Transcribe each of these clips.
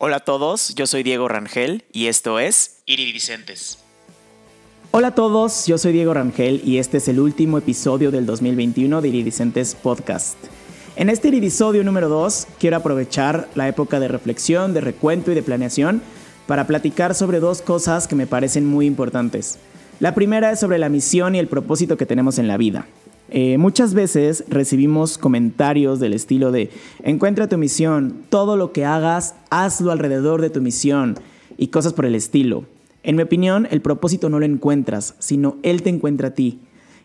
Hola a todos, yo soy Diego Rangel y esto es Iridicentes. Hola a todos, yo soy Diego Rangel y este es el último episodio del 2021 de Iridicentes Podcast. En este iridisodio número 2 quiero aprovechar la época de reflexión, de recuento y de planeación para platicar sobre dos cosas que me parecen muy importantes. La primera es sobre la misión y el propósito que tenemos en la vida. Eh, muchas veces recibimos comentarios del estilo de encuentra tu misión, todo lo que hagas, hazlo alrededor de tu misión y cosas por el estilo. En mi opinión, el propósito no lo encuentras, sino él te encuentra a ti.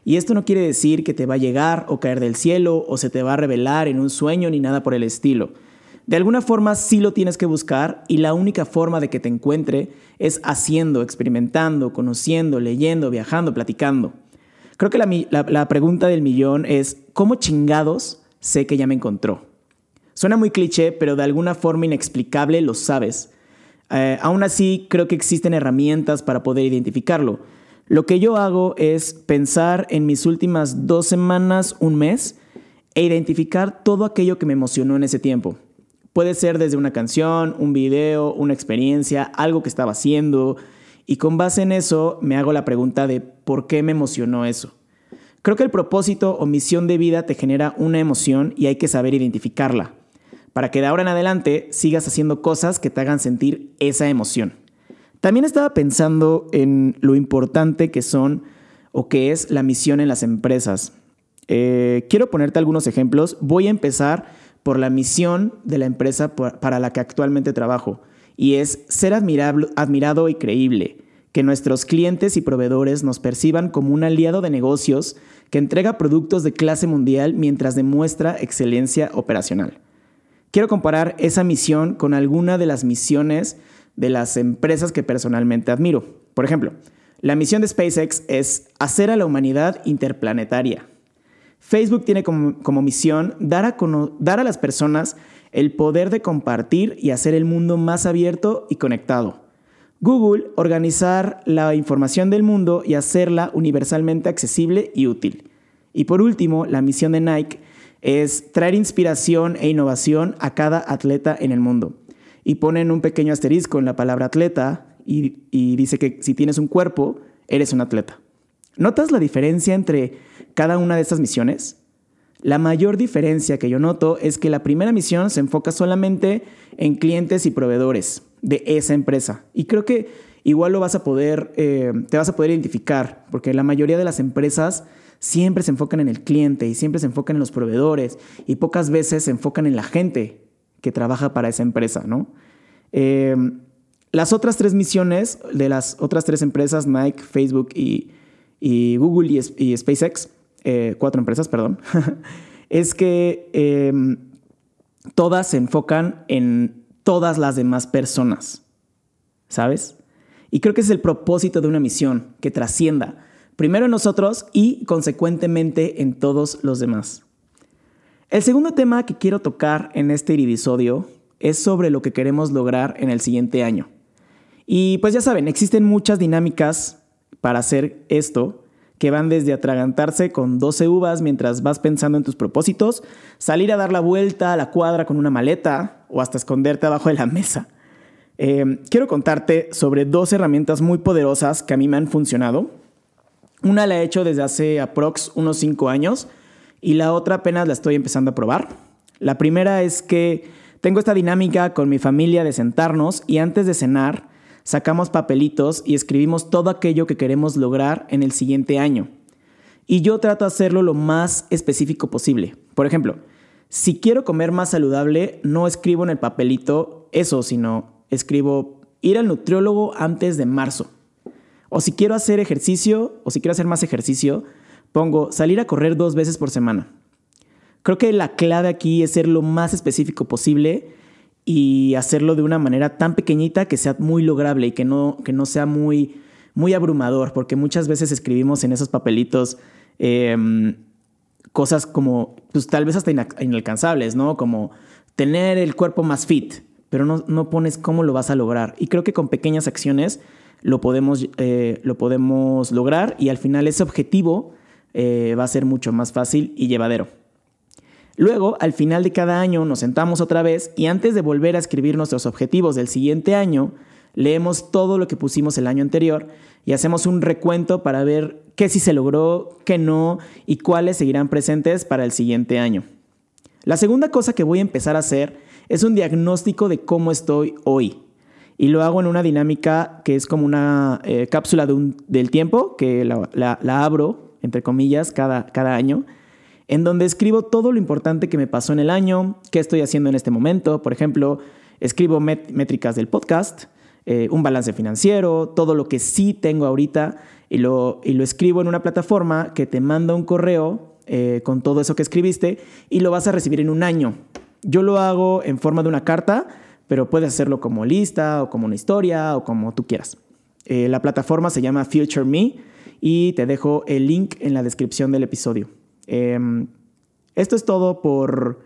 Y esto no quiere decir que te va a llegar o caer del cielo o se te va a revelar en un sueño ni nada por el estilo. De alguna forma sí lo tienes que buscar y la única forma de que te encuentre es haciendo, experimentando, conociendo, leyendo, viajando, platicando. Creo que la, pregunta del millón es, ¿cómo chingados sé que ya me encontró? Suena muy cliché, pero de alguna forma inexplicable lo sabes. Eh, aún así, creo que existen herramientas para poder identificarlo. Lo que yo hago es pensar en mis últimas dos semanas, un mes, e identificar todo aquello que me emocionó en ese tiempo. Puede ser desde una canción, un video, una experiencia, algo que estaba haciendo, y con base en eso me hago la pregunta de por qué me emocionó eso. Creo que el propósito o misión de vida te genera una emoción y hay que saber identificarla, para que de ahora en adelante sigas haciendo cosas que te hagan sentir esa emoción. También estaba pensando en lo importante que son o que es la misión en las empresas. Eh, quiero ponerte algunos ejemplos. Voy a empezar por la misión de la empresa para la que actualmente trabajo y es ser admirado y creíble, que nuestros clientes y proveedores nos perciban como un aliado de negocios que entrega productos de clase mundial mientras demuestra excelencia operacional. Quiero comparar esa misión con alguna de las misiones de las empresas que personalmente admiro. Por ejemplo, la misión de SpaceX es hacer a la humanidad interplanetaria. Facebook tiene como, misión dar a, las personas el poder de compartir y hacer el mundo más abierto y conectado. Google, organizar la información del mundo y hacerla universalmente accesible y útil. Y por último, la misión de Nike es traer inspiración e innovación a cada atleta en el mundo. Y ponen un pequeño asterisco en la palabra atleta y, y dice que si tienes un cuerpo, eres un atleta. ¿Notas la diferencia entre cada una de estas misiones? La mayor diferencia que yo noto es que la primera misión se enfoca solamente en clientes y proveedores de esa empresa. Y creo que igual lo vas a poder, eh, te vas a poder identificar, porque la mayoría de las empresas siempre se enfocan en el cliente y siempre se enfocan en los proveedores y pocas veces se enfocan en la gente que trabaja para esa empresa, ¿no? Eh, las otras tres misiones de las otras tres empresas, Nike, Facebook y, Google y SpaceX, eh, cuatro empresas, perdón, es que em, todas se enfocan en todas las demás personas, ¿sabes? Y creo que es el propósito de una misión, que trascienda, primero en nosotros y consecuentemente en todos los demás. El segundo tema que quiero tocar en este iridisodio es sobre lo que queremos lograr en el siguiente año. Y pues ya saben, existen muchas dinámicas para hacer esto, que van desde atragantarse con 12 uvas mientras vas pensando en tus propósitos, salir a dar la vuelta a la cuadra con una maleta o hasta esconderte abajo de la mesa. Eh, quiero contarte sobre dos herramientas muy poderosas que a mí me han funcionado. Una la he hecho desde hace aprox unos 5 años y la otra apenas la estoy empezando a probar. La primera es que tengo esta dinámica con mi familia de sentarnos y antes de cenar sacamos papelitos y escribimos todo aquello que queremos lograr en el siguiente año. Y yo trato de hacerlo lo más específico posible. Por ejemplo, si quiero comer más saludable, no escribo en el papelito eso, sino escribo ir al nutriólogo antes de marzo. O si quiero hacer ejercicio, o si quiero hacer más ejercicio, pongo salir a correr dos veces por semana. Creo que la clave aquí es ser lo más específico posible y hacerlo de una manera tan pequeñita que sea muy lograble y que no, que no sea muy, muy abrumador, porque muchas veces escribimos en esos papelitos em, cosas como, pues tal vez hasta inalcanzables, ¿no? Como tener el cuerpo más fit, pero no, no, pones cómo lo vas a lograr. Y creo que con pequeñas acciones lo podemos, eh, lo podemos lograr y al final ese objetivo eh, va a ser mucho más fácil y llevadero. Luego, al final de cada año, nos sentamos otra vez y antes de volver a escribir nuestros objetivos del siguiente año, leemos todo lo que pusimos el año anterior y hacemos un recuento para ver qué sí se logró, qué no y cuáles seguirán presentes para el siguiente año. La segunda cosa que voy a empezar a hacer es un diagnóstico de cómo estoy hoy. Y lo hago en una dinámica que es como una eh, cápsula del tiempo, que la, abro, entre comillas, cada, cada año, en donde escribo todo lo importante que me pasó en el año, qué estoy haciendo en este momento. Por ejemplo, escribo métricas del podcast, eh, un balance financiero, todo lo que sí tengo ahorita, y lo, y lo escribo en una plataforma que te manda un correo eh, con todo eso que escribiste y lo vas a recibir en un año. Yo lo hago en forma de una carta, pero puedes hacerlo como lista o como una historia o como tú quieras. Eh, la plataforma se llama Future Me y te dejo el link en la descripción del episodio. Em, esto es todo por,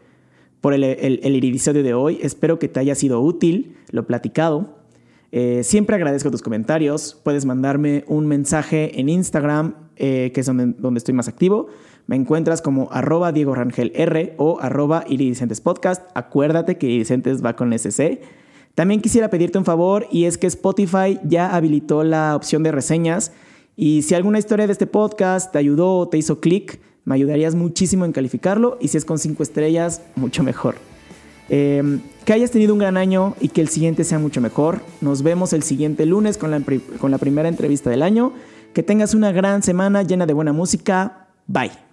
por el, el, el de hoy. Espero que te haya sido útil lo platicado. Eh, siempre agradezco tus comentarios. Puedes mandarme un mensaje en Instagram, eh, que es donde, donde, estoy más activo. Me encuentras como arroba Diego Rangel R o arroba Podcast. Acuérdate que Iridicentes va con SC. También quisiera pedirte un favor y es que Spotify ya habilitó la opción de reseñas. Y si alguna historia de este podcast te ayudó o te hizo clic, me ayudarías muchísimo en calificarlo. Y si es con cinco estrellas, mucho mejor. Em, que hayas tenido un gran año y que el siguiente sea mucho mejor. Nos vemos el siguiente lunes con la, con la primera entrevista del año. Que tengas una gran semana llena de buena música. Bye.